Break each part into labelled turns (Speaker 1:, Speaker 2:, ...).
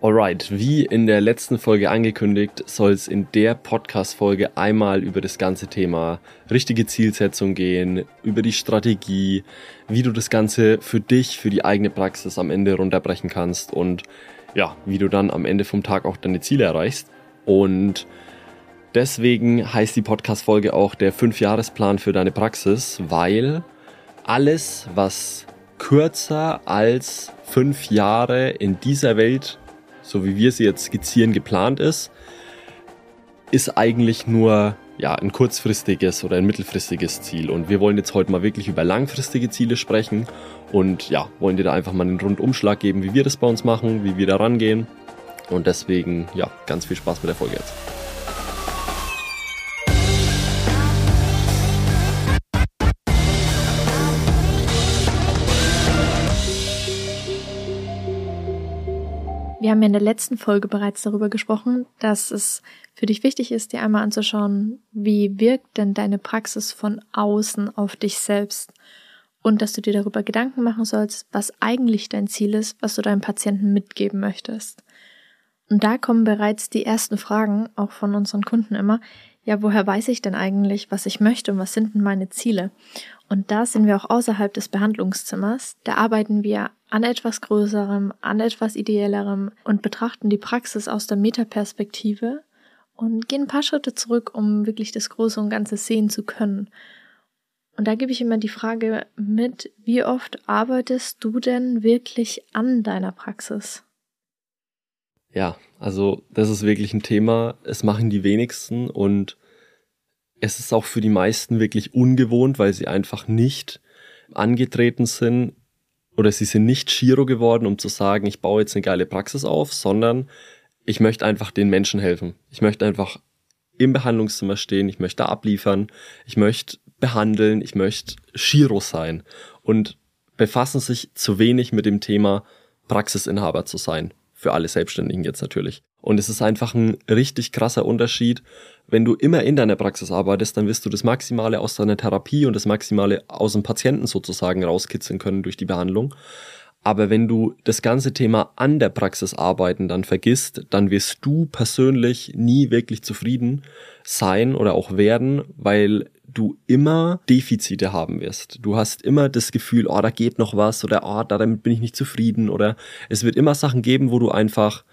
Speaker 1: Alright, wie in der letzten Folge angekündigt, soll es in der Podcast-Folge einmal über das ganze Thema richtige Zielsetzung gehen, über die Strategie, wie du das Ganze für dich, für die eigene Praxis am Ende runterbrechen kannst und ja, wie du dann am Ende vom Tag auch deine Ziele erreichst. Und deswegen heißt die Podcast-Folge auch der Fünfjahresplan für deine Praxis, weil alles, was kürzer als fünf Jahre in dieser Welt so wie wir sie jetzt skizzieren, geplant ist, ist eigentlich nur ja, ein kurzfristiges oder ein mittelfristiges Ziel. Und wir wollen jetzt heute mal wirklich über langfristige Ziele sprechen und ja, wollen dir da einfach mal einen Rundumschlag geben, wie wir das bei uns machen, wie wir da rangehen. Und deswegen, ja, ganz viel Spaß mit der Folge jetzt.
Speaker 2: Wir haben ja in der letzten Folge bereits darüber gesprochen, dass es für dich wichtig ist, dir einmal anzuschauen, wie wirkt denn deine Praxis von außen auf dich selbst und dass du dir darüber Gedanken machen sollst, was eigentlich dein Ziel ist, was du deinem Patienten mitgeben möchtest. Und da kommen bereits die ersten Fragen, auch von unseren Kunden immer, ja, woher weiß ich denn eigentlich, was ich möchte und was sind denn meine Ziele? Und da sind wir auch außerhalb des Behandlungszimmers. Da arbeiten wir an etwas Größerem, an etwas Ideellerem und betrachten die Praxis aus der Metaperspektive und gehen ein paar Schritte zurück, um wirklich das Große und Ganze sehen zu können. Und da gebe ich immer die Frage mit, wie oft arbeitest du denn wirklich an deiner Praxis?
Speaker 1: Ja, also das ist wirklich ein Thema. Es machen die wenigsten und es ist auch für die meisten wirklich ungewohnt, weil sie einfach nicht angetreten sind oder sie sind nicht Shiro geworden, um zu sagen, ich baue jetzt eine geile Praxis auf, sondern ich möchte einfach den Menschen helfen. Ich möchte einfach im Behandlungszimmer stehen, ich möchte abliefern, ich möchte behandeln, ich möchte Shiro sein und befassen sich zu wenig mit dem Thema Praxisinhaber zu sein. Für alle Selbstständigen jetzt natürlich. Und es ist einfach ein richtig krasser Unterschied. Wenn du immer in deiner Praxis arbeitest, dann wirst du das Maximale aus deiner Therapie und das Maximale aus dem Patienten sozusagen rauskitzeln können durch die Behandlung. Aber wenn du das ganze Thema an der Praxis arbeiten dann vergisst, dann wirst du persönlich nie wirklich zufrieden sein oder auch werden, weil du immer Defizite haben wirst. Du hast immer das Gefühl, oh, da geht noch was oder oh, damit bin ich nicht zufrieden oder es wird immer Sachen geben, wo du einfach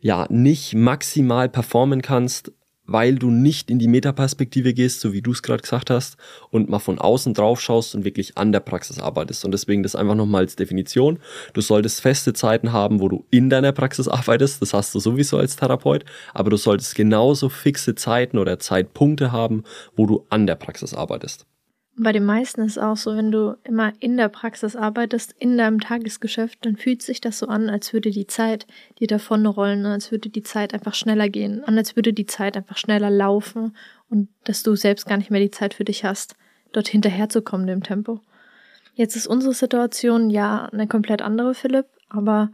Speaker 1: ja nicht maximal performen kannst, weil du nicht in die Metaperspektive gehst, so wie du es gerade gesagt hast, und mal von außen drauf schaust und wirklich an der Praxis arbeitest. Und deswegen das einfach nochmal als Definition. Du solltest feste Zeiten haben, wo du in deiner Praxis arbeitest. Das hast du sowieso als Therapeut. Aber du solltest genauso fixe Zeiten oder Zeitpunkte haben, wo du an der Praxis arbeitest.
Speaker 2: Bei den meisten ist es auch so, wenn du immer in der Praxis arbeitest, in deinem Tagesgeschäft, dann fühlt sich das so an, als würde die Zeit dir davonrollen, als würde die Zeit einfach schneller gehen, und als würde die Zeit einfach schneller laufen und dass du selbst gar nicht mehr die Zeit für dich hast, dort hinterherzukommen dem Tempo. Jetzt ist unsere Situation ja eine komplett andere, Philipp, aber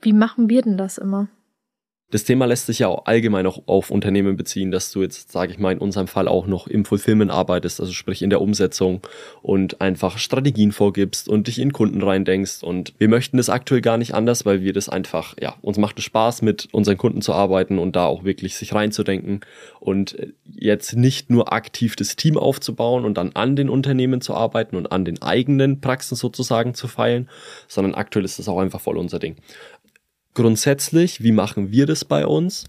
Speaker 2: wie machen wir denn das immer?
Speaker 1: Das Thema lässt sich ja auch allgemein auch auf Unternehmen beziehen, dass du jetzt, sage ich mal, in unserem Fall auch noch im Fulfillment arbeitest, also sprich in der Umsetzung und einfach Strategien vorgibst und dich in Kunden reindenkst. Und wir möchten das aktuell gar nicht anders, weil wir das einfach, ja, uns macht es Spaß, mit unseren Kunden zu arbeiten und da auch wirklich sich reinzudenken und jetzt nicht nur aktiv das Team aufzubauen und dann an den Unternehmen zu arbeiten und an den eigenen Praxen sozusagen zu feilen, sondern aktuell ist das auch einfach voll unser Ding. Grundsätzlich, wie machen wir das bei uns?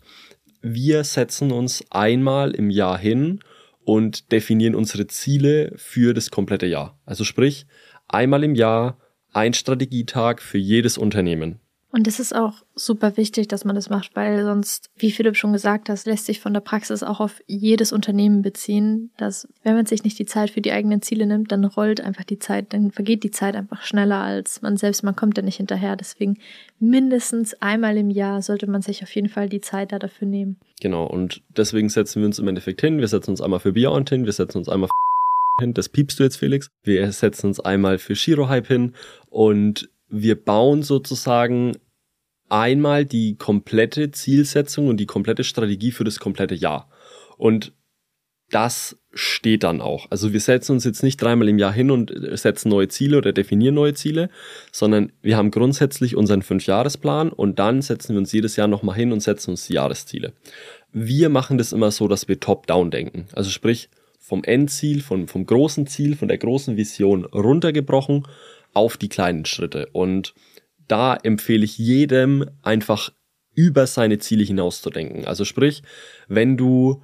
Speaker 1: Wir setzen uns einmal im Jahr hin und definieren unsere Ziele für das komplette Jahr. Also sprich, einmal im Jahr ein Strategietag für jedes Unternehmen.
Speaker 2: Und es ist auch super wichtig, dass man das macht, weil sonst, wie Philipp schon gesagt hat, lässt sich von der Praxis auch auf jedes Unternehmen beziehen, dass wenn man sich nicht die Zeit für die eigenen Ziele nimmt, dann rollt einfach die Zeit, dann vergeht die Zeit einfach schneller als man selbst, man kommt ja nicht hinterher. Deswegen mindestens einmal im Jahr sollte man sich auf jeden Fall die Zeit da dafür nehmen.
Speaker 1: Genau, und deswegen setzen wir uns im Endeffekt hin. Wir setzen uns einmal für Beyond hin, wir setzen uns einmal für hin, das piepst du jetzt, Felix. Wir setzen uns einmal für Shiro Hype hin und wir bauen sozusagen einmal die komplette Zielsetzung und die komplette Strategie für das komplette Jahr. Und das steht dann auch. Also wir setzen uns jetzt nicht dreimal im Jahr hin und setzen neue Ziele oder definieren neue Ziele, sondern wir haben grundsätzlich unseren Fünfjahresplan und dann setzen wir uns jedes Jahr nochmal hin und setzen uns die Jahresziele. Wir machen das immer so, dass wir top-down denken. Also sprich, vom Endziel, vom, vom großen Ziel, von der großen Vision runtergebrochen auf die kleinen Schritte. Und da empfehle ich jedem einfach über seine Ziele hinauszudenken. Also sprich, wenn du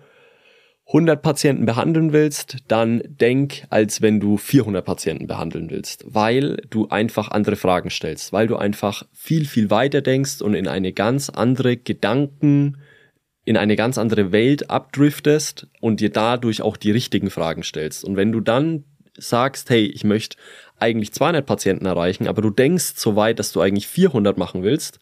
Speaker 1: 100 Patienten behandeln willst, dann denk, als wenn du 400 Patienten behandeln willst, weil du einfach andere Fragen stellst, weil du einfach viel, viel weiter denkst und in eine ganz andere Gedanken, in eine ganz andere Welt abdriftest und dir dadurch auch die richtigen Fragen stellst. Und wenn du dann sagst, hey, ich möchte eigentlich 200 Patienten erreichen, aber du denkst so weit, dass du eigentlich 400 machen willst,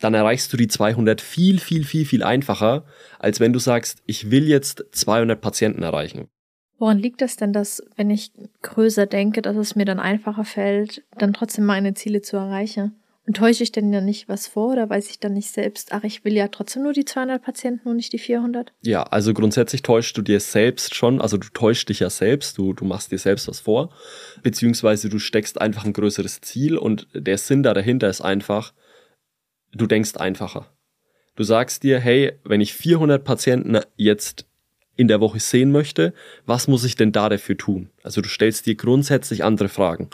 Speaker 1: dann erreichst du die 200 viel, viel, viel, viel einfacher, als wenn du sagst, ich will jetzt 200 Patienten erreichen.
Speaker 2: Woran liegt das denn, dass, wenn ich größer denke, dass es mir dann einfacher fällt, dann trotzdem meine Ziele zu erreichen? Und täusche ich denn ja nicht was vor oder weiß ich dann nicht selbst, ach, ich will ja trotzdem nur die 200 Patienten und nicht die 400?
Speaker 1: Ja, also grundsätzlich täuschst du dir selbst schon, also du täuschst dich ja selbst, du, du machst dir selbst was vor, beziehungsweise du steckst einfach ein größeres Ziel und der Sinn da dahinter ist einfach, du denkst einfacher. Du sagst dir, hey, wenn ich 400 Patienten jetzt in der Woche sehen möchte, was muss ich denn da dafür tun? Also du stellst dir grundsätzlich andere Fragen.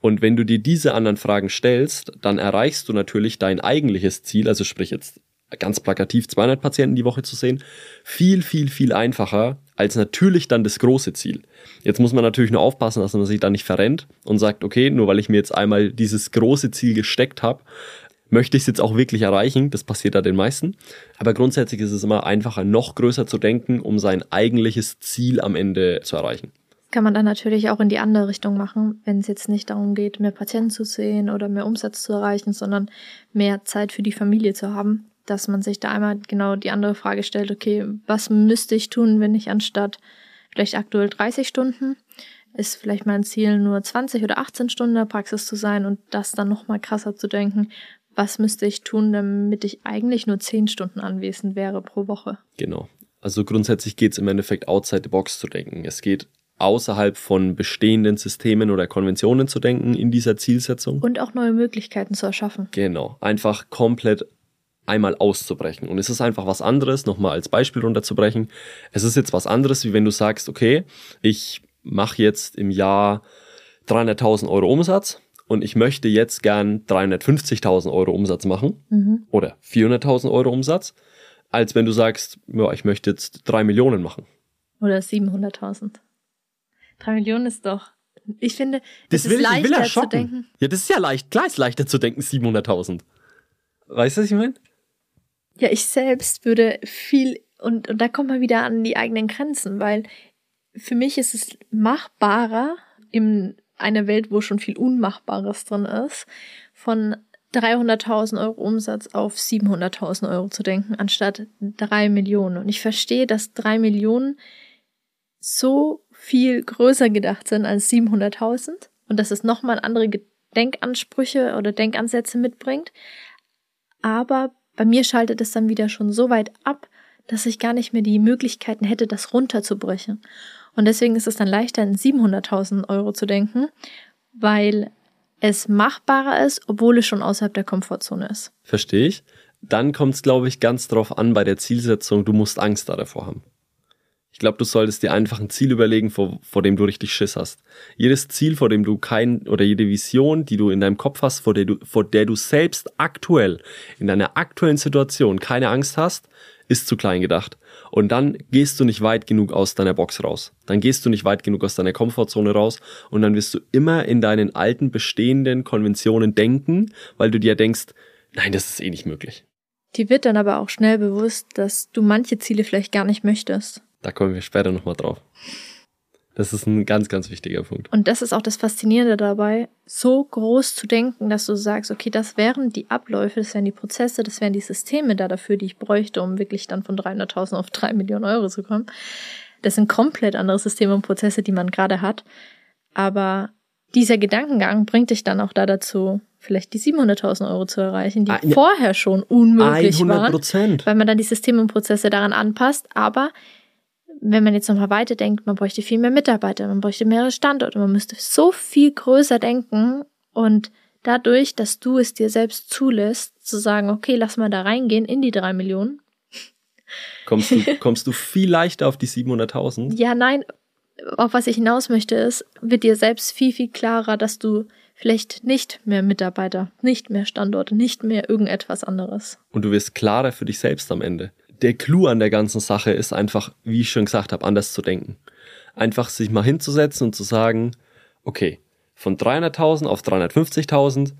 Speaker 1: Und wenn du dir diese anderen Fragen stellst, dann erreichst du natürlich dein eigentliches Ziel, also sprich jetzt ganz plakativ 200 Patienten die Woche zu sehen, viel, viel, viel einfacher als natürlich dann das große Ziel. Jetzt muss man natürlich nur aufpassen, dass man sich da nicht verrennt und sagt, okay, nur weil ich mir jetzt einmal dieses große Ziel gesteckt habe, möchte ich es jetzt auch wirklich erreichen. Das passiert da den meisten. Aber grundsätzlich ist es immer einfacher, noch größer zu denken, um sein eigentliches Ziel am Ende zu erreichen.
Speaker 2: Kann man dann natürlich auch in die andere Richtung machen, wenn es jetzt nicht darum geht, mehr Patienten zu sehen oder mehr Umsatz zu erreichen, sondern mehr Zeit für die Familie zu haben. Dass man sich da einmal genau die andere Frage stellt, okay, was müsste ich tun, wenn ich anstatt vielleicht aktuell 30 Stunden ist vielleicht mein Ziel, nur 20 oder 18 Stunden in der Praxis zu sein und das dann nochmal krasser zu denken was müsste ich tun, damit ich eigentlich nur zehn Stunden anwesend wäre pro Woche?
Speaker 1: Genau. Also grundsätzlich geht es im Endeffekt outside the box zu denken. Es geht außerhalb von bestehenden Systemen oder Konventionen zu denken in dieser Zielsetzung.
Speaker 2: Und auch neue Möglichkeiten zu erschaffen.
Speaker 1: Genau. Einfach komplett einmal auszubrechen. Und es ist einfach was anderes, nochmal als Beispiel runterzubrechen. Es ist jetzt was anderes, wie wenn du sagst, okay, ich mache jetzt im Jahr 300.000 Euro Umsatz und ich möchte jetzt gern 350.000 Euro Umsatz machen mhm. oder 400.000 Euro Umsatz, als wenn du sagst, ja, ich möchte jetzt drei Millionen machen.
Speaker 2: Oder 700.000. Drei Millionen ist doch, ich finde,
Speaker 1: das, das will ist ich, leichter ich will zu denken. Ja, das ist ja leicht, klar ist leichter zu denken, 700.000. Weißt du, was ich meine?
Speaker 2: Ja, ich selbst würde viel, und, und da kommt man wieder an die eigenen Grenzen, weil für mich ist es machbarer, im eine Welt, wo schon viel Unmachbares drin ist, von 300.000 Euro Umsatz auf 700.000 Euro zu denken, anstatt 3 Millionen. Und ich verstehe, dass 3 Millionen so viel größer gedacht sind als 700.000 und dass es nochmal andere Denkansprüche oder Denkansätze mitbringt. Aber bei mir schaltet es dann wieder schon so weit ab, dass ich gar nicht mehr die Möglichkeiten hätte, das runterzubrechen. Und deswegen ist es dann leichter, in 700.000 Euro zu denken, weil es machbarer ist, obwohl es schon außerhalb der Komfortzone ist.
Speaker 1: Verstehe ich. Dann kommt es, glaube ich, ganz drauf an bei der Zielsetzung, du musst Angst davor haben. Ich glaube, du solltest dir einfach ein Ziel überlegen, vor, vor dem du richtig Schiss hast. Jedes Ziel, vor dem du kein, oder jede Vision, die du in deinem Kopf hast, vor der du, vor der du selbst aktuell, in deiner aktuellen Situation keine Angst hast, ist zu klein gedacht. Und dann gehst du nicht weit genug aus deiner Box raus. Dann gehst du nicht weit genug aus deiner Komfortzone raus und dann wirst du immer in deinen alten bestehenden Konventionen denken, weil du dir denkst, nein, das ist eh nicht möglich.
Speaker 2: Dir wird dann aber auch schnell bewusst, dass du manche Ziele vielleicht gar nicht möchtest.
Speaker 1: Da kommen wir später nochmal drauf. Das ist ein ganz, ganz wichtiger Punkt.
Speaker 2: Und das ist auch das Faszinierende dabei, so groß zu denken, dass du sagst, okay, das wären die Abläufe, das wären die Prozesse, das wären die Systeme da dafür, die ich bräuchte, um wirklich dann von 300.000 auf 3 Millionen Euro zu kommen. Das sind komplett andere Systeme und Prozesse, die man gerade hat. Aber dieser Gedankengang bringt dich dann auch da dazu, vielleicht die 700.000 Euro zu erreichen, die ah, vorher schon unmöglich 100%. waren, weil man dann die Systeme und Prozesse daran anpasst. Aber wenn man jetzt nochmal weiterdenkt, man bräuchte viel mehr Mitarbeiter, man bräuchte mehrere Standorte, man müsste so viel größer denken und dadurch, dass du es dir selbst zulässt, zu sagen, okay, lass mal da reingehen in die drei Millionen.
Speaker 1: Kommst du, kommst du viel leichter auf die 700.000?
Speaker 2: Ja, nein, auf was ich hinaus möchte, ist, wird dir selbst viel, viel klarer, dass du vielleicht nicht mehr Mitarbeiter, nicht mehr Standorte, nicht mehr irgendetwas anderes.
Speaker 1: Und du wirst klarer für dich selbst am Ende. Der Clou an der ganzen Sache ist einfach, wie ich schon gesagt habe, anders zu denken. Einfach sich mal hinzusetzen und zu sagen, okay, von 300.000 auf 350.000,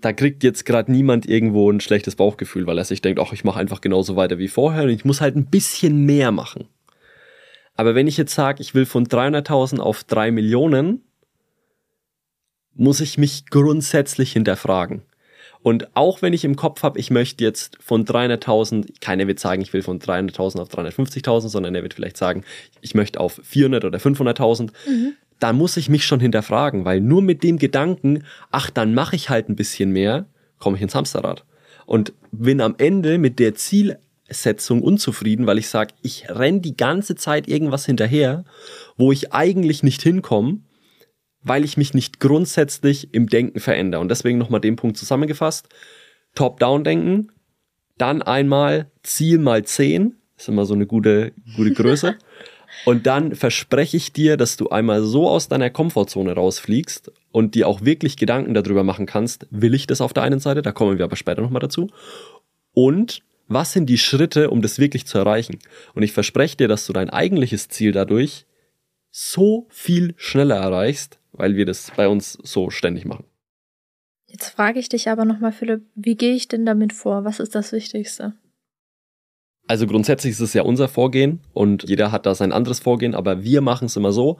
Speaker 1: da kriegt jetzt gerade niemand irgendwo ein schlechtes Bauchgefühl, weil er sich denkt, ach, ich mache einfach genauso weiter wie vorher und ich muss halt ein bisschen mehr machen. Aber wenn ich jetzt sage, ich will von 300.000 auf 3 Millionen, muss ich mich grundsätzlich hinterfragen. Und auch wenn ich im Kopf habe, ich möchte jetzt von 300.000, keiner wird sagen, ich will von 300.000 auf 350.000, sondern er wird vielleicht sagen, ich möchte auf 400 oder 500.000, mhm. dann muss ich mich schon hinterfragen, weil nur mit dem Gedanken, ach, dann mache ich halt ein bisschen mehr, komme ich ins Hamsterrad. Und bin am Ende mit der Zielsetzung unzufrieden, weil ich sage, ich renn die ganze Zeit irgendwas hinterher, wo ich eigentlich nicht hinkomme weil ich mich nicht grundsätzlich im Denken verändere. Und deswegen nochmal den Punkt zusammengefasst. Top-Down-Denken, dann einmal Ziel mal 10, ist immer so eine gute, gute Größe. und dann verspreche ich dir, dass du einmal so aus deiner Komfortzone rausfliegst und dir auch wirklich Gedanken darüber machen kannst, will ich das auf der einen Seite, da kommen wir aber später nochmal dazu. Und was sind die Schritte, um das wirklich zu erreichen? Und ich verspreche dir, dass du dein eigentliches Ziel dadurch so viel schneller erreichst, weil wir das bei uns so ständig machen.
Speaker 2: Jetzt frage ich dich aber nochmal, Philipp, wie gehe ich denn damit vor? Was ist das Wichtigste?
Speaker 1: Also grundsätzlich ist es ja unser Vorgehen und jeder hat da sein anderes Vorgehen, aber wir machen es immer so,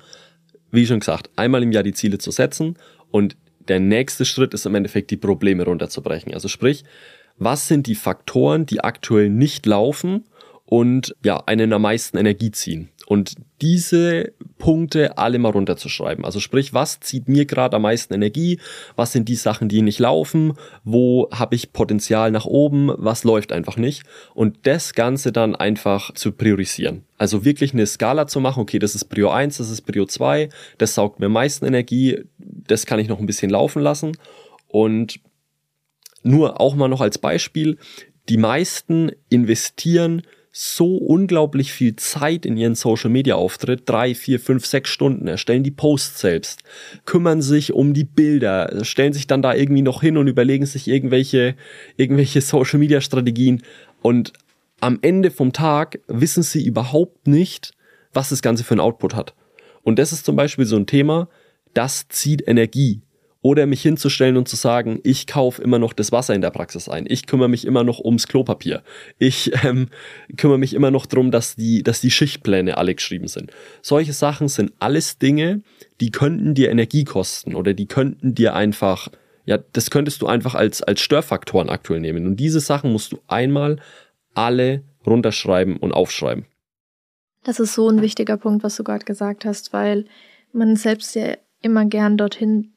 Speaker 1: wie schon gesagt, einmal im Jahr die Ziele zu setzen und der nächste Schritt ist im Endeffekt die Probleme runterzubrechen. Also sprich, was sind die Faktoren, die aktuell nicht laufen und ja, einen am meisten Energie ziehen? Und diese Punkte alle mal runterzuschreiben. Also sprich, was zieht mir gerade am meisten Energie? Was sind die Sachen, die nicht laufen? Wo habe ich Potenzial nach oben? Was läuft einfach nicht? Und das Ganze dann einfach zu priorisieren. Also wirklich eine Skala zu machen, okay, das ist Prio 1, das ist Prio 2, das saugt mir am meisten Energie, das kann ich noch ein bisschen laufen lassen. Und nur auch mal noch als Beispiel, die meisten investieren so unglaublich viel Zeit in ihren Social Media Auftritt, drei, vier, fünf, sechs Stunden, erstellen die Posts selbst, kümmern sich um die Bilder, stellen sich dann da irgendwie noch hin und überlegen sich irgendwelche, irgendwelche Social Media Strategien und am Ende vom Tag wissen sie überhaupt nicht, was das Ganze für ein Output hat. Und das ist zum Beispiel so ein Thema, das zieht Energie oder mich hinzustellen und zu sagen, ich kaufe immer noch das Wasser in der Praxis ein, ich kümmere mich immer noch ums Klopapier, ich ähm, kümmere mich immer noch darum, dass die, dass die Schichtpläne alle geschrieben sind. Solche Sachen sind alles Dinge, die könnten dir Energie kosten oder die könnten dir einfach, ja, das könntest du einfach als, als Störfaktoren aktuell nehmen. Und diese Sachen musst du einmal alle runterschreiben und aufschreiben.
Speaker 2: Das ist so ein wichtiger Punkt, was du gerade gesagt hast, weil man selbst ja immer gern dorthin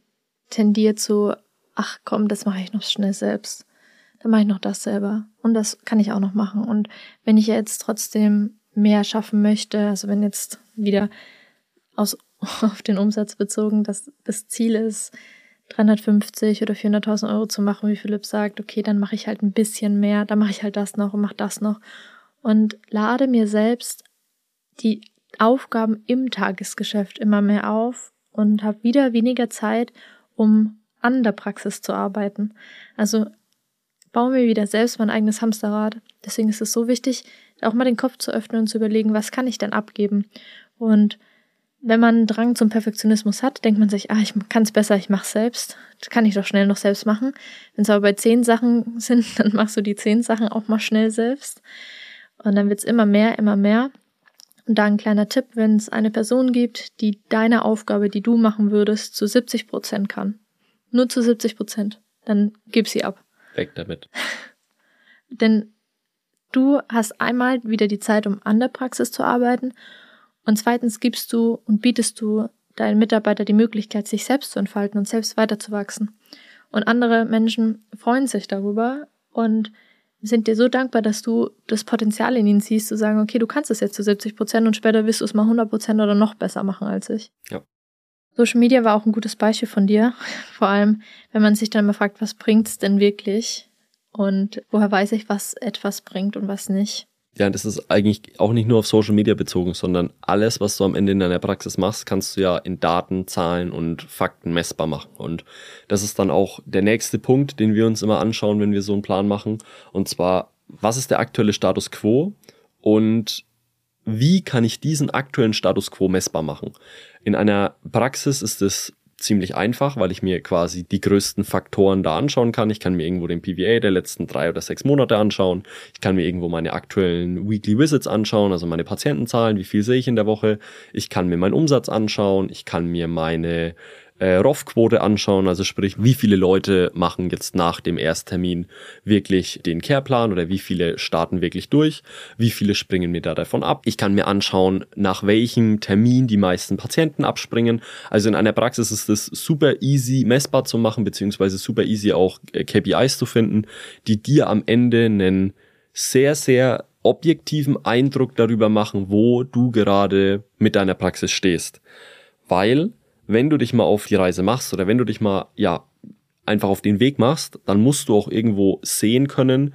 Speaker 2: tendiert zu, ach komm, das mache ich noch schnell selbst. Dann mache ich noch das selber. Und das kann ich auch noch machen. Und wenn ich jetzt trotzdem mehr schaffen möchte, also wenn jetzt wieder aus, auf den Umsatz bezogen, dass das Ziel ist, 350 oder 400.000 Euro zu machen, wie Philipp sagt, okay, dann mache ich halt ein bisschen mehr, dann mache ich halt das noch und mache das noch und lade mir selbst die Aufgaben im Tagesgeschäft immer mehr auf und habe wieder weniger Zeit, um an der Praxis zu arbeiten. Also baue mir wieder selbst mein eigenes Hamsterrad. Deswegen ist es so wichtig, auch mal den Kopf zu öffnen und zu überlegen, was kann ich denn abgeben? Und wenn man einen Drang zum Perfektionismus hat, denkt man sich, ah, ich kann es besser, ich mache selbst. Das kann ich doch schnell noch selbst machen. Wenn es aber bei zehn Sachen sind, dann machst du die zehn Sachen auch mal schnell selbst. Und dann wird es immer mehr, immer mehr. Und da ein kleiner Tipp, wenn es eine Person gibt, die deine Aufgabe, die du machen würdest, zu 70 Prozent kann. Nur zu 70 Prozent. Dann gib sie ab.
Speaker 1: Weg damit.
Speaker 2: Denn du hast einmal wieder die Zeit, um an der Praxis zu arbeiten. Und zweitens gibst du und bietest du deinen Mitarbeiter die Möglichkeit, sich selbst zu entfalten und selbst weiterzuwachsen. Und andere Menschen freuen sich darüber und sind dir so dankbar, dass du das Potenzial in ihnen siehst, zu sagen, okay, du kannst es jetzt zu 70 Prozent und später wirst du es mal 100 Prozent oder noch besser machen als ich.
Speaker 1: Ja.
Speaker 2: Social Media war auch ein gutes Beispiel von dir. Vor allem, wenn man sich dann mal fragt, was bringt's denn wirklich? Und woher weiß ich, was etwas bringt und was nicht?
Speaker 1: Ja, das ist eigentlich auch nicht nur auf Social Media bezogen, sondern alles, was du am Ende in deiner Praxis machst, kannst du ja in Daten, Zahlen und Fakten messbar machen. Und das ist dann auch der nächste Punkt, den wir uns immer anschauen, wenn wir so einen Plan machen. Und zwar, was ist der aktuelle Status quo und wie kann ich diesen aktuellen Status quo messbar machen? In einer Praxis ist es ziemlich einfach, weil ich mir quasi die größten Faktoren da anschauen kann. Ich kann mir irgendwo den PVA der letzten drei oder sechs Monate anschauen. Ich kann mir irgendwo meine aktuellen Weekly Visits anschauen, also meine Patientenzahlen, wie viel sehe ich in der Woche. Ich kann mir meinen Umsatz anschauen. Ich kann mir meine äh, ROF-Quote anschauen, also sprich, wie viele Leute machen jetzt nach dem Ersttermin wirklich den Careplan oder wie viele starten wirklich durch, wie viele springen mir da davon ab. Ich kann mir anschauen, nach welchem Termin die meisten Patienten abspringen. Also in einer Praxis ist es super easy messbar zu machen, beziehungsweise super easy auch äh, KPIs zu finden, die dir am Ende einen sehr, sehr objektiven Eindruck darüber machen, wo du gerade mit deiner Praxis stehst. Weil wenn du dich mal auf die Reise machst oder wenn du dich mal, ja, einfach auf den Weg machst, dann musst du auch irgendwo sehen können,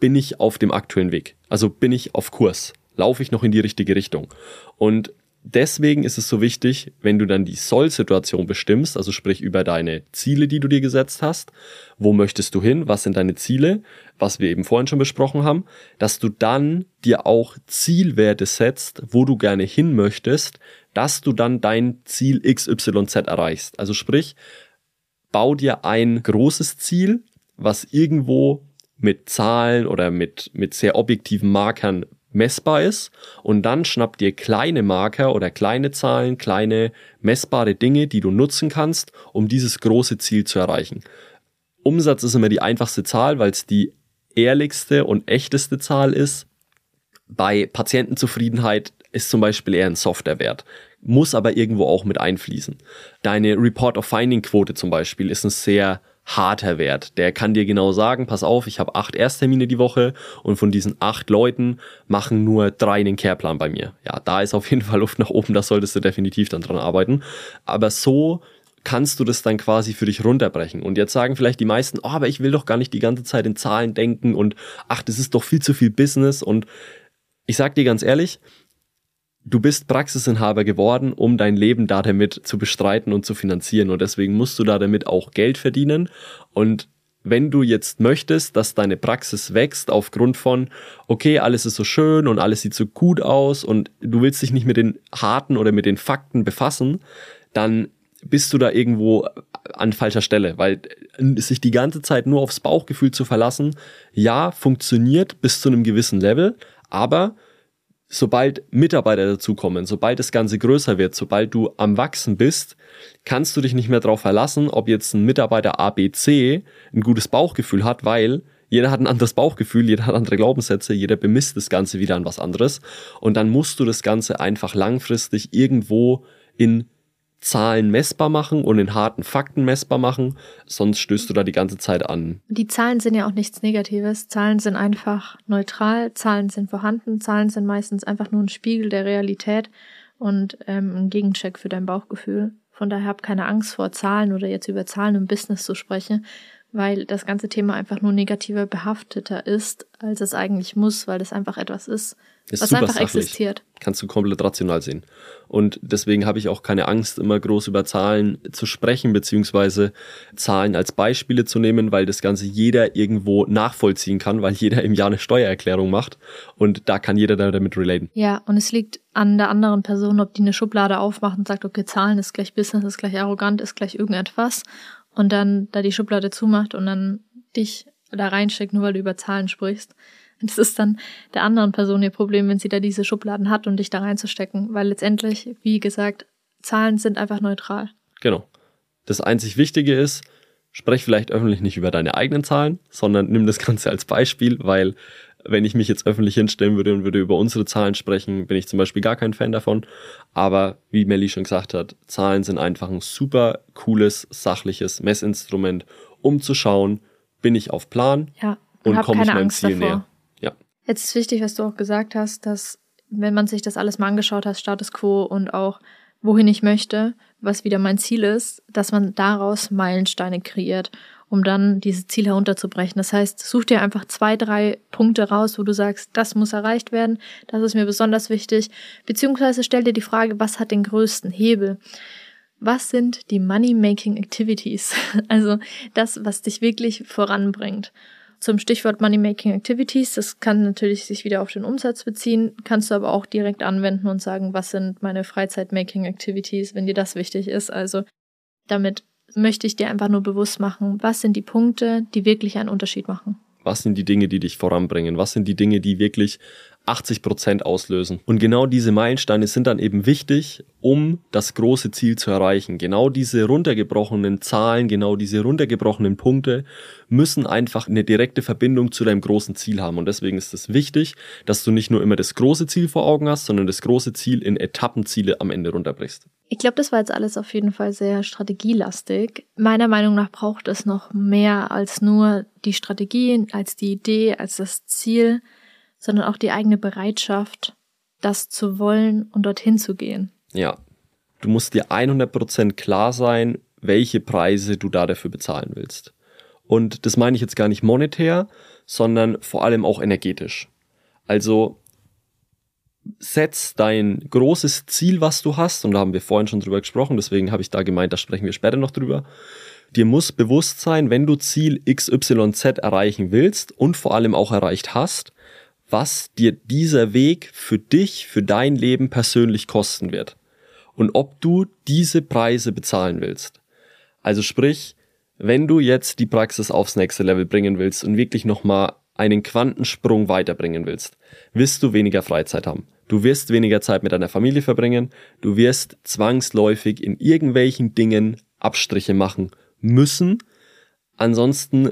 Speaker 1: bin ich auf dem aktuellen Weg? Also bin ich auf Kurs? Laufe ich noch in die richtige Richtung? Und deswegen ist es so wichtig, wenn du dann die Soll-Situation bestimmst, also sprich über deine Ziele, die du dir gesetzt hast, wo möchtest du hin, was sind deine Ziele, was wir eben vorhin schon besprochen haben, dass du dann dir auch Zielwerte setzt, wo du gerne hin möchtest, dass du dann dein Ziel XYZ erreichst. Also sprich, bau dir ein großes Ziel, was irgendwo mit Zahlen oder mit, mit sehr objektiven Markern messbar ist und dann schnapp dir kleine Marker oder kleine Zahlen, kleine messbare Dinge, die du nutzen kannst, um dieses große Ziel zu erreichen. Umsatz ist immer die einfachste Zahl, weil es die ehrlichste und echteste Zahl ist. Bei Patientenzufriedenheit ist zum Beispiel eher ein Softwarewert, muss aber irgendwo auch mit einfließen. Deine Report of Finding Quote zum Beispiel ist ein sehr harter Wert. Der kann dir genau sagen, pass auf, ich habe acht Ersttermine die Woche und von diesen acht Leuten machen nur drei einen Careplan bei mir. Ja, da ist auf jeden Fall Luft nach oben, da solltest du definitiv dann dran arbeiten. Aber so kannst du das dann quasi für dich runterbrechen. Und jetzt sagen vielleicht die meisten, oh, aber ich will doch gar nicht die ganze Zeit in Zahlen denken und ach, das ist doch viel zu viel Business. Und ich sag dir ganz ehrlich, du bist Praxisinhaber geworden, um dein Leben da damit zu bestreiten und zu finanzieren. Und deswegen musst du da damit auch Geld verdienen. Und wenn du jetzt möchtest, dass deine Praxis wächst aufgrund von, okay, alles ist so schön und alles sieht so gut aus und du willst dich nicht mit den harten oder mit den Fakten befassen, dann bist du da irgendwo an falscher Stelle, weil sich die ganze Zeit nur aufs Bauchgefühl zu verlassen, ja, funktioniert bis zu einem gewissen Level, aber sobald Mitarbeiter dazukommen, sobald das Ganze größer wird, sobald du am Wachsen bist, kannst du dich nicht mehr darauf verlassen, ob jetzt ein Mitarbeiter ABC ein gutes Bauchgefühl hat, weil jeder hat ein anderes Bauchgefühl, jeder hat andere Glaubenssätze, jeder bemisst das Ganze wieder an was anderes. Und dann musst du das Ganze einfach langfristig irgendwo in Zahlen messbar machen und in harten Fakten messbar machen, sonst stößt du da die ganze Zeit an.
Speaker 2: Die Zahlen sind ja auch nichts Negatives. Zahlen sind einfach neutral, Zahlen sind vorhanden, Zahlen sind meistens einfach nur ein Spiegel der Realität und ähm, ein Gegencheck für dein Bauchgefühl. Von daher hab keine Angst vor Zahlen oder jetzt über Zahlen im Business zu sprechen, weil das ganze Thema einfach nur negativer behafteter ist, als es eigentlich muss, weil das einfach etwas ist, ist was einfach sachlich. existiert.
Speaker 1: Kannst du komplett rational sehen. Und deswegen habe ich auch keine Angst, immer groß über Zahlen zu sprechen, beziehungsweise Zahlen als Beispiele zu nehmen, weil das Ganze jeder irgendwo nachvollziehen kann, weil jeder im Jahr eine Steuererklärung macht und da kann jeder damit relaten.
Speaker 2: Ja, und es liegt an der anderen Person, ob die eine Schublade aufmacht und sagt, okay, Zahlen ist gleich Business, ist gleich arrogant, ist gleich irgendetwas und dann da die Schublade zumacht und dann dich da reinsteckt, nur weil du über Zahlen sprichst. Das ist dann der anderen Person ihr Problem, wenn sie da diese Schubladen hat und dich da reinzustecken, weil letztendlich, wie gesagt, Zahlen sind einfach neutral.
Speaker 1: Genau. Das einzig Wichtige ist, sprech vielleicht öffentlich nicht über deine eigenen Zahlen, sondern nimm das Ganze als Beispiel, weil wenn ich mich jetzt öffentlich hinstellen würde und würde über unsere Zahlen sprechen, bin ich zum Beispiel gar kein Fan davon. Aber wie Melly schon gesagt hat, Zahlen sind einfach ein super cooles, sachliches Messinstrument, um zu schauen, bin ich auf Plan?
Speaker 2: Ja und, komme ich meinem Angst Ziel davor. näher. Ja. Jetzt ist wichtig, was du auch gesagt hast, dass wenn man sich das alles mal angeschaut hat, Status quo und auch wohin ich möchte, was wieder mein Ziel ist, dass man daraus Meilensteine kreiert, um dann dieses Ziel herunterzubrechen. Das heißt, such dir einfach zwei, drei Punkte raus, wo du sagst, das muss erreicht werden, das ist mir besonders wichtig, beziehungsweise stell dir die Frage, was hat den größten Hebel? Was sind die Money-Making Activities? Also das, was dich wirklich voranbringt zum Stichwort Money Making Activities. Das kann natürlich sich wieder auf den Umsatz beziehen, kannst du aber auch direkt anwenden und sagen, was sind meine Freizeit Making Activities, wenn dir das wichtig ist. Also damit möchte ich dir einfach nur bewusst machen, was sind die Punkte, die wirklich einen Unterschied machen.
Speaker 1: Was sind die Dinge, die dich voranbringen? Was sind die Dinge, die wirklich 80 Prozent auslösen. Und genau diese Meilensteine sind dann eben wichtig, um das große Ziel zu erreichen. Genau diese runtergebrochenen Zahlen, genau diese runtergebrochenen Punkte müssen einfach eine direkte Verbindung zu deinem großen Ziel haben. Und deswegen ist es wichtig, dass du nicht nur immer das große Ziel vor Augen hast, sondern das große Ziel in Etappenziele am Ende runterbrichst.
Speaker 2: Ich glaube, das war jetzt alles auf jeden Fall sehr strategielastig. Meiner Meinung nach braucht es noch mehr als nur die Strategie, als die Idee, als das Ziel sondern auch die eigene Bereitschaft, das zu wollen und dorthin zu gehen.
Speaker 1: Ja, du musst dir 100% klar sein, welche Preise du da dafür bezahlen willst. Und das meine ich jetzt gar nicht monetär, sondern vor allem auch energetisch. Also setz dein großes Ziel, was du hast, und da haben wir vorhin schon drüber gesprochen, deswegen habe ich da gemeint, da sprechen wir später noch drüber. Dir muss bewusst sein, wenn du Ziel XYZ erreichen willst und vor allem auch erreicht hast, was dir dieser Weg für dich, für dein Leben persönlich kosten wird. Und ob du diese Preise bezahlen willst. Also sprich, wenn du jetzt die Praxis aufs nächste Level bringen willst und wirklich nochmal einen Quantensprung weiterbringen willst, wirst du weniger Freizeit haben. Du wirst weniger Zeit mit deiner Familie verbringen. Du wirst zwangsläufig in irgendwelchen Dingen Abstriche machen müssen. Ansonsten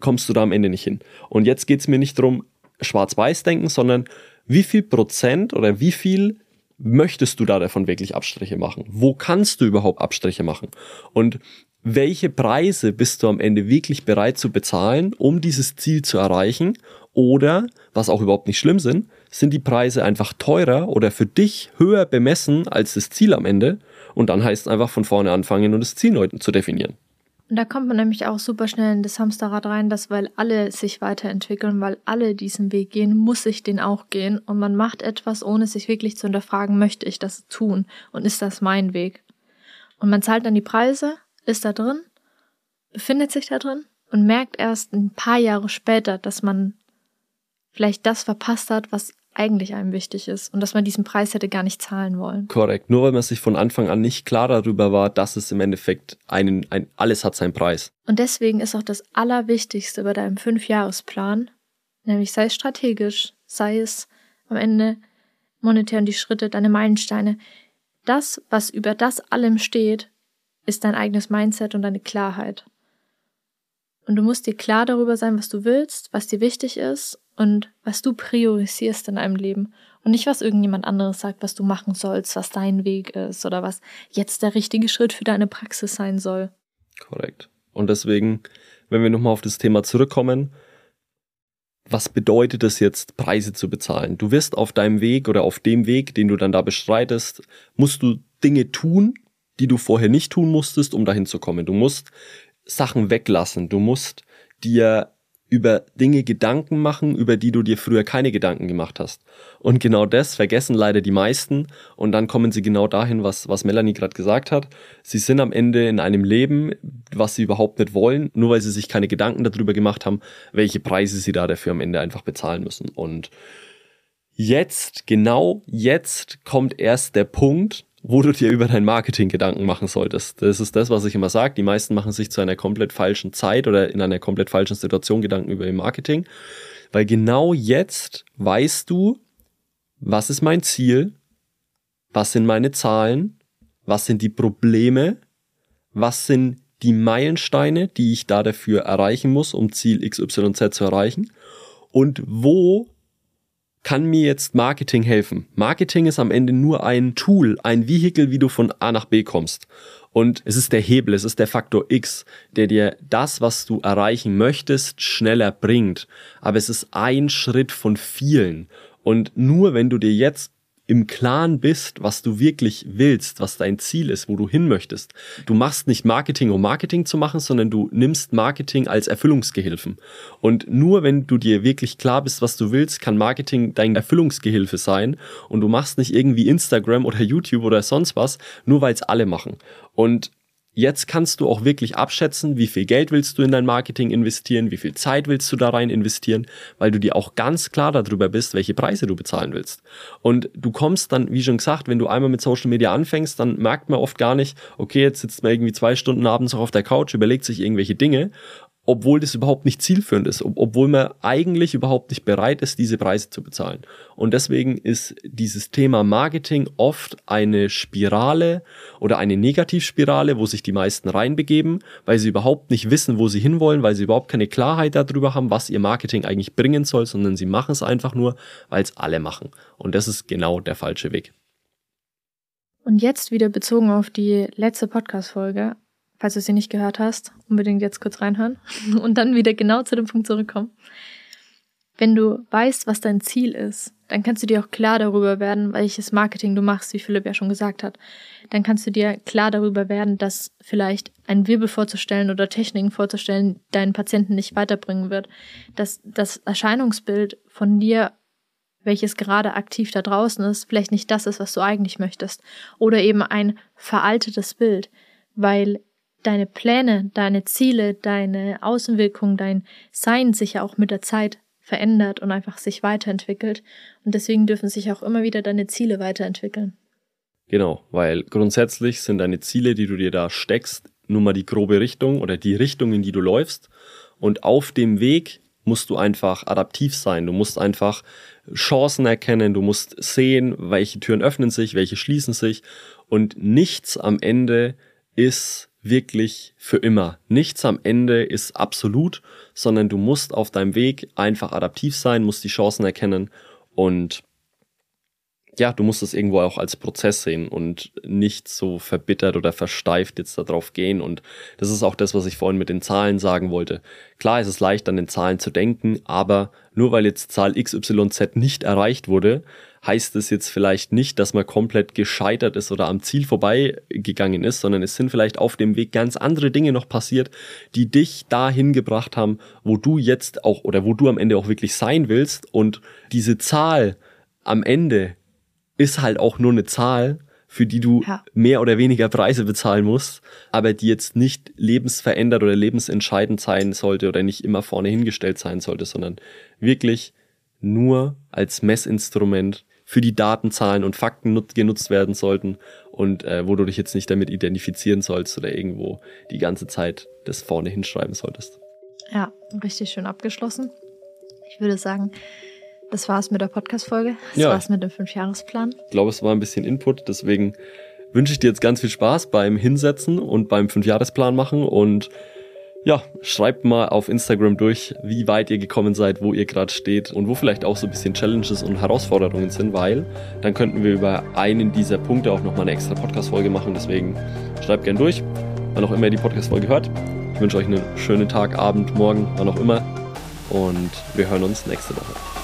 Speaker 1: kommst du da am Ende nicht hin. Und jetzt geht's mir nicht drum, schwarz-weiß denken, sondern wie viel Prozent oder wie viel möchtest du da davon wirklich Abstriche machen? Wo kannst du überhaupt Abstriche machen? Und welche Preise bist du am Ende wirklich bereit zu bezahlen, um dieses Ziel zu erreichen? Oder, was auch überhaupt nicht schlimm sind, sind die Preise einfach teurer oder für dich höher bemessen als das Ziel am Ende? Und dann heißt es einfach von vorne anfangen und das Ziel neu zu definieren.
Speaker 2: Und da kommt man nämlich auch super schnell in das Hamsterrad rein, dass weil alle sich weiterentwickeln, weil alle diesen Weg gehen, muss ich den auch gehen. Und man macht etwas, ohne sich wirklich zu hinterfragen, möchte ich das tun und ist das mein Weg? Und man zahlt dann die Preise, ist da drin, befindet sich da drin und merkt erst ein paar Jahre später, dass man vielleicht das verpasst hat, was eigentlich einem wichtig ist und dass man diesen Preis hätte gar nicht zahlen wollen.
Speaker 1: Korrekt. Nur weil man sich von Anfang an nicht klar darüber war, dass es im Endeffekt einen, ein, alles hat seinen Preis.
Speaker 2: Und deswegen ist auch das Allerwichtigste bei deinem Fünfjahresplan, nämlich sei es strategisch, sei es am Ende monetär und die Schritte, deine Meilensteine. Das, was über das allem steht, ist dein eigenes Mindset und deine Klarheit. Und du musst dir klar darüber sein, was du willst, was dir wichtig ist und was du priorisierst in deinem Leben und nicht, was irgendjemand anderes sagt, was du machen sollst, was dein Weg ist oder was jetzt der richtige Schritt für deine Praxis sein soll.
Speaker 1: Korrekt. Und deswegen, wenn wir nochmal auf das Thema zurückkommen, was bedeutet es jetzt, Preise zu bezahlen? Du wirst auf deinem Weg oder auf dem Weg, den du dann da bestreitest, musst du Dinge tun, die du vorher nicht tun musstest, um dahin zu kommen. Du musst Sachen weglassen. Du musst dir über Dinge Gedanken machen, über die du dir früher keine Gedanken gemacht hast. Und genau das vergessen leider die meisten und dann kommen sie genau dahin, was, was Melanie gerade gesagt hat. Sie sind am Ende in einem Leben, was sie überhaupt nicht wollen, nur weil sie sich keine Gedanken darüber gemacht haben, welche Preise sie da dafür am Ende einfach bezahlen müssen. Und jetzt, genau jetzt kommt erst der Punkt, wo du dir über dein Marketing Gedanken machen solltest. Das ist das, was ich immer sage. Die meisten machen sich zu einer komplett falschen Zeit oder in einer komplett falschen Situation Gedanken über ihr Marketing. Weil genau jetzt weißt du, was ist mein Ziel, was sind meine Zahlen, was sind die Probleme, was sind die Meilensteine, die ich da dafür erreichen muss, um Ziel XYZ zu erreichen und wo kann mir jetzt Marketing helfen? Marketing ist am Ende nur ein Tool, ein Vehikel, wie du von A nach B kommst. Und es ist der Hebel, es ist der Faktor X, der dir das, was du erreichen möchtest, schneller bringt. Aber es ist ein Schritt von vielen. Und nur wenn du dir jetzt im Klaren bist, was du wirklich willst, was dein Ziel ist, wo du hin möchtest. Du machst nicht Marketing, um Marketing zu machen, sondern du nimmst Marketing als Erfüllungsgehilfen. Und nur wenn du dir wirklich klar bist, was du willst, kann Marketing dein Erfüllungsgehilfe sein. Und du machst nicht irgendwie Instagram oder YouTube oder sonst was, nur weil es alle machen. Und Jetzt kannst du auch wirklich abschätzen, wie viel Geld willst du in dein Marketing investieren, wie viel Zeit willst du da rein investieren, weil du dir auch ganz klar darüber bist, welche Preise du bezahlen willst. Und du kommst dann, wie schon gesagt, wenn du einmal mit Social Media anfängst, dann merkt man oft gar nicht, okay, jetzt sitzt man irgendwie zwei Stunden abends auch auf der Couch, überlegt sich irgendwelche Dinge obwohl das überhaupt nicht zielführend ist, ob, obwohl man eigentlich überhaupt nicht bereit ist, diese Preise zu bezahlen. Und deswegen ist dieses Thema Marketing oft eine Spirale oder eine Negativspirale, wo sich die meisten reinbegeben, weil sie überhaupt nicht wissen, wo sie hinwollen, weil sie überhaupt keine Klarheit darüber haben, was ihr Marketing eigentlich bringen soll, sondern sie machen es einfach nur, weil es alle machen. Und das ist genau der falsche Weg.
Speaker 2: Und jetzt wieder bezogen auf die letzte Podcast-Folge falls du sie nicht gehört hast, unbedingt jetzt kurz reinhören und dann wieder genau zu dem Punkt zurückkommen. Wenn du weißt, was dein Ziel ist, dann kannst du dir auch klar darüber werden, welches Marketing du machst, wie Philipp ja schon gesagt hat. Dann kannst du dir klar darüber werden, dass vielleicht ein Wirbel vorzustellen oder Techniken vorzustellen deinen Patienten nicht weiterbringen wird. Dass das Erscheinungsbild von dir, welches gerade aktiv da draußen ist, vielleicht nicht das ist, was du eigentlich möchtest. Oder eben ein veraltetes Bild, weil deine Pläne, deine Ziele, deine Außenwirkung, dein Sein sich ja auch mit der Zeit verändert und einfach sich weiterentwickelt. Und deswegen dürfen sich auch immer wieder deine Ziele weiterentwickeln.
Speaker 1: Genau, weil grundsätzlich sind deine Ziele, die du dir da steckst, nur mal die grobe Richtung oder die Richtung, in die du läufst. Und auf dem Weg musst du einfach adaptiv sein. Du musst einfach Chancen erkennen, du musst sehen, welche Türen öffnen sich, welche schließen sich. Und nichts am Ende ist wirklich für immer. Nichts am Ende ist absolut, sondern du musst auf deinem Weg einfach adaptiv sein, musst die Chancen erkennen und ja, du musst es irgendwo auch als Prozess sehen und nicht so verbittert oder versteift jetzt darauf gehen. Und das ist auch das, was ich vorhin mit den Zahlen sagen wollte. Klar ist es leicht, an den Zahlen zu denken, aber nur weil jetzt Zahl XYZ nicht erreicht wurde, heißt es jetzt vielleicht nicht, dass man komplett gescheitert ist oder am Ziel vorbeigegangen ist, sondern es sind vielleicht auf dem Weg ganz andere Dinge noch passiert, die dich dahin gebracht haben, wo du jetzt auch oder wo du am Ende auch wirklich sein willst. Und diese Zahl am Ende ist halt auch nur eine Zahl, für die du ja. mehr oder weniger Preise bezahlen musst, aber die jetzt nicht lebensverändert oder lebensentscheidend sein sollte oder nicht immer vorne hingestellt sein sollte, sondern wirklich nur als Messinstrument für die Datenzahlen und Fakten genutzt werden sollten und äh, wo du dich jetzt nicht damit identifizieren sollst oder irgendwo die ganze Zeit das vorne hinschreiben solltest.
Speaker 2: Ja, richtig schön abgeschlossen. Ich würde sagen, das war's mit der Podcast-Folge. Das ja. war's mit dem Fünfjahresplan.
Speaker 1: Ich glaube, es war ein bisschen Input, deswegen wünsche ich dir jetzt ganz viel Spaß beim Hinsetzen und beim Fünfjahresplan machen und ja, schreibt mal auf Instagram durch, wie weit ihr gekommen seid, wo ihr gerade steht und wo vielleicht auch so ein bisschen Challenges und Herausforderungen sind, weil dann könnten wir über einen dieser Punkte auch nochmal eine extra Podcast-Folge machen. Deswegen schreibt gern durch, wann auch immer ihr die Podcast-Folge hört. Ich wünsche euch einen schönen Tag, Abend, Morgen, wann auch immer. Und wir hören uns nächste Woche.